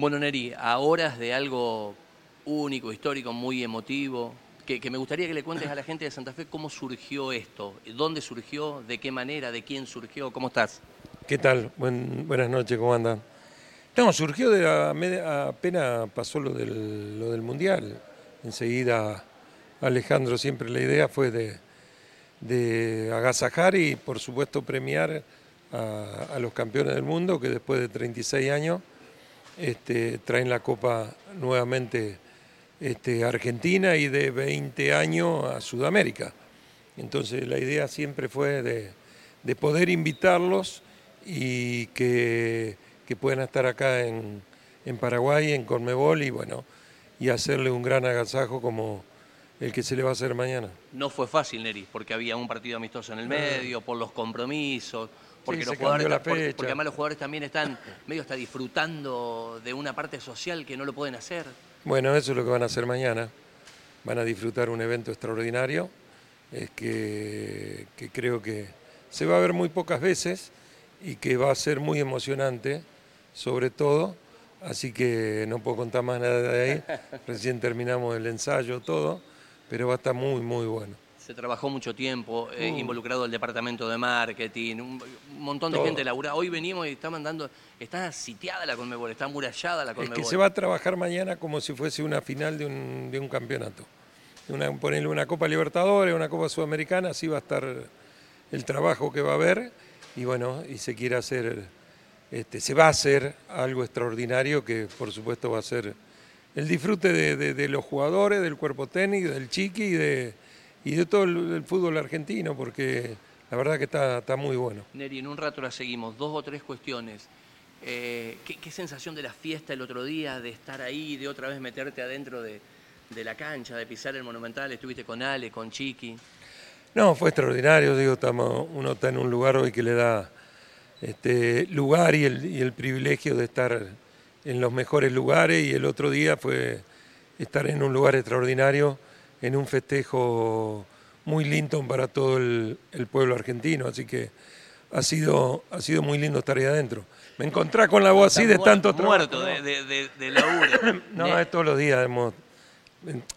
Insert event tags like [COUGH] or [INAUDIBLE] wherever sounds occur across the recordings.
Bueno, Neri, a horas de algo único, histórico, muy emotivo, que, me gustaría que le cuentes a la gente de Santa Fe cómo surgió esto, dónde surgió, de qué manera, de quién surgió, ¿cómo estás? ¿Qué tal? buenas noches, ¿cómo andan? No, surgió de la apenas pasó lo del, Mundial. Enseguida Alejandro siempre la idea fue de, agasajar y por supuesto premiar a, a los campeones del mundo que después de 36 años este, traen la Copa nuevamente este, Argentina y de 20 años a Sudamérica. Entonces la idea siempre fue de, poder invitarlos y que, puedan estar acá en, Paraguay, en Conmebol y bueno, y hacerle un gran agasajo como el que se le va a hacer mañana. No fue fácil, Neri, porque había un partido amistoso en el medio, por los compromisos, porque, los jugadores, porque, además los jugadores también están medio hasta disfrutando de una parte social que no lo pueden hacer. Bueno, eso es lo que van a hacer mañana. Van a disfrutar un evento extraordinario, es que, creo que se va a ver muy pocas veces y que va a ser muy emocionante, sobre todo. Así que no puedo contar más nada de ahí. Recién terminamos el ensayo, todo, pero va a estar muy, muy bueno se trabajó mucho tiempo, eh, uh. involucrado el departamento de marketing, un, montón de gente laburada. Hoy venimos y está mandando, está sitiada la Conmebol, está amurallada la Conmebol. Es que se va a trabajar mañana como si fuese una final de un, de un campeonato. Una, ponerle una Copa Libertadores, una Copa Sudamericana, así va a estar el trabajo que va a haber y bueno, y se quiere hacer, este, se va a hacer algo extraordinario que por supuesto va a ser el disfrute de, de los jugadores, del cuerpo técnico, del chiqui y de y de todo el, fútbol argentino, porque la verdad que está, está muy bueno. Neri, en un rato la seguimos. Dos o tres cuestiones. Eh, ¿qué, sensación de la fiesta el otro día, de estar ahí, de otra vez meterte adentro de, la cancha, de pisar el Monumental? ¿Estuviste con Ale, con Chiqui? No, fue extraordinario. Digo, estamos, uno está en un lugar hoy que le da este, lugar y el, y el privilegio de estar en los mejores lugares y el otro día fue estar en un lugar extraordinario en un festejo muy lindo para todo el, pueblo argentino, así que ha sido, ha sido muy lindo estar ahí adentro. Me encontré con la voz así de tanto trabajo. Muerto de, de, de, laburo. [LAUGHS] no, es todos los días.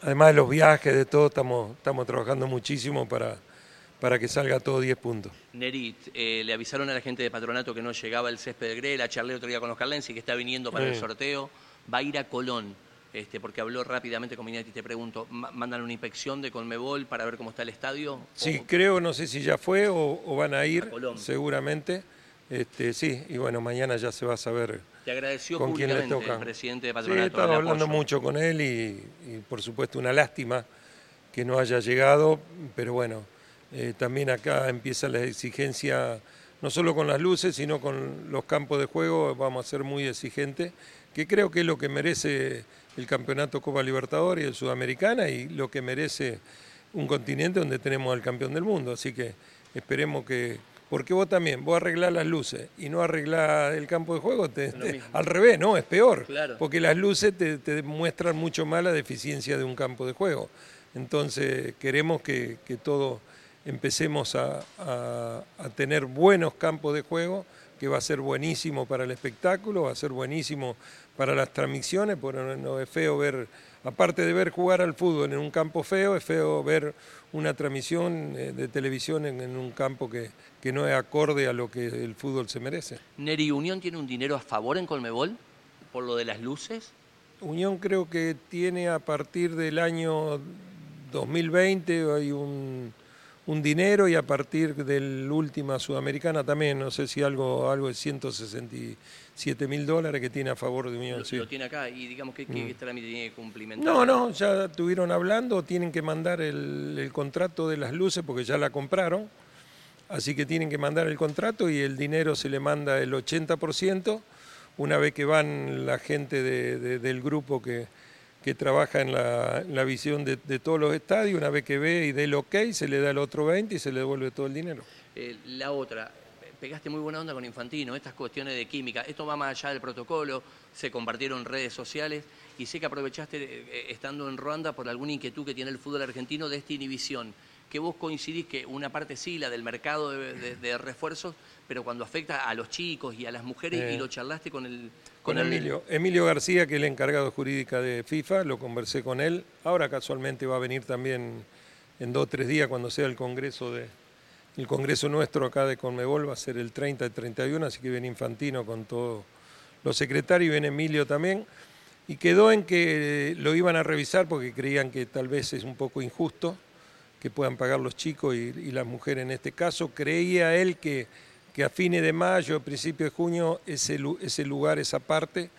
además de los viajes, de todo, estamos, estamos trabajando muchísimo para, para que salga todo 10 puntos. Nerit, eh, le avisaron a la gente de patronato que no llegaba el césped de Grela, charlé otro día con los carlenses que está viniendo para el sorteo, va a ir a Colón este, porque habló rápidamente con Minetti, te pregunto, ¿mandan una inspección de Colmebol para ver cómo está el estadio? Sí, creo, no sé si ya fue o, van a ir, seguramente. Este, sí, y bueno, mañana ya se va a saber te agradeció con quién le toca. el presidente de Patronato. Sí, he estado hablando mucho con él y, por supuesto una lástima que no haya llegado, pero bueno, eh, también acá empieza la exigencia, no solo con las luces, sino con los campos de juego, vamos a ser muy exigentes, que creo que es lo que merece el campeonato Copa Libertadores y el Sudamericana y lo que merece un continente donde tenemos al campeón del mundo. Así que esperemos que. Porque vos también, vos arreglás las luces y no arreglás el campo de juego, al revés, no, es peor. Porque las luces te, te, muestran mucho más la deficiencia de un campo de juego. Entonces queremos que, que todos empecemos a, a tener buenos campos de juego que va a ser buenísimo para el espectáculo, va a ser buenísimo para las transmisiones, porque no es feo ver, aparte de ver jugar al fútbol en un campo feo, es feo ver una transmisión eh, de televisión en, un campo que, que, no es acorde a lo que el fútbol se merece. ¿Neri Unión tiene un dinero a favor en Colmebol por lo de las luces? Unión creo que tiene a partir del año 2020 hay un un dinero y a partir del última sudamericana también, no sé si algo, algo de 167 mil dólares que tiene a favor de Unión. Lo, lo tiene acá y digamos que, que mm. trámite tiene que cumplimentar. No, no, ya estuvieron hablando, tienen que mandar el, el contrato de las luces porque ya la compraron, así que tienen que mandar el contrato y el dinero se le manda el 80%, una vez que van la gente del grupo que que trabaja en la, visión de, todos los estadios, una vez que ve y dé el ok, se le da el otro 20 y se le devuelve todo el dinero. Eh, la otra, pegaste muy buena onda con Infantino, estas cuestiones de química, esto va más allá del protocolo, se compartieron redes sociales y sé que aprovechaste eh, estando en Ruanda por alguna inquietud que tiene el fútbol argentino de esta inhibición que vos coincidís que una parte sí, la del mercado de, refuerzos, pero cuando afecta a los chicos y a las mujeres, y lo charlaste con el, Con, Emilio. Emilio García, que es el encargado jurídica de FIFA, lo conversé con él. Ahora casualmente va a venir también en dos o tres días cuando sea el congreso de el congreso nuestro acá de Conmebol va a ser el 30 y 31, así que viene Infantino con todos los secretarios y viene Emilio también. Y quedó en que lo iban a revisar porque creían que tal vez es un poco injusto que puedan pagar los chicos y, las mujeres en este caso. Creía él que, que a fines de mayo, a principios de junio, ese, ese lugar, esa parte,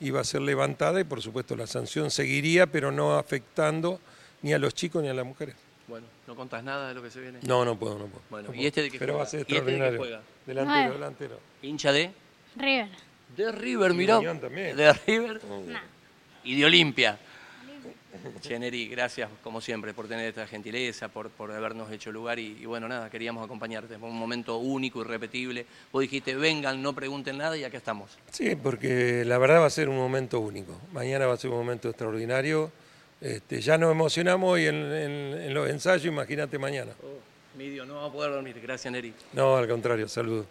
iba a ser levantada y por supuesto la sanción seguiría, pero no afectando ni a los chicos ni a las mujeres. Bueno, ¿no contás nada de lo que se viene? No, no puedo, no puedo. Bueno, ¿y este de qué Pero juega? va a ser ¿Y este de extraordinario. juega? delantero, No. delantero. ¿Hincha de? River. De River, mirá. Unión también. De River No. y de Olimpia. Cheneri, gracias como siempre por tener esta gentileza, por, por habernos hecho lugar y, y bueno, nada, queríamos acompañarte. Fue un momento único, irrepetible. Vos dijiste, vengan, no pregunten nada y acá estamos. Sí, porque la verdad va a ser un momento único. Mañana va a ser un momento extraordinario. Este, ya nos emocionamos hoy en, en- en los ensayos, imagínate mañana. Midio, no vamos a poder dormir. Gracias, Neri. No, al contrario, saludos.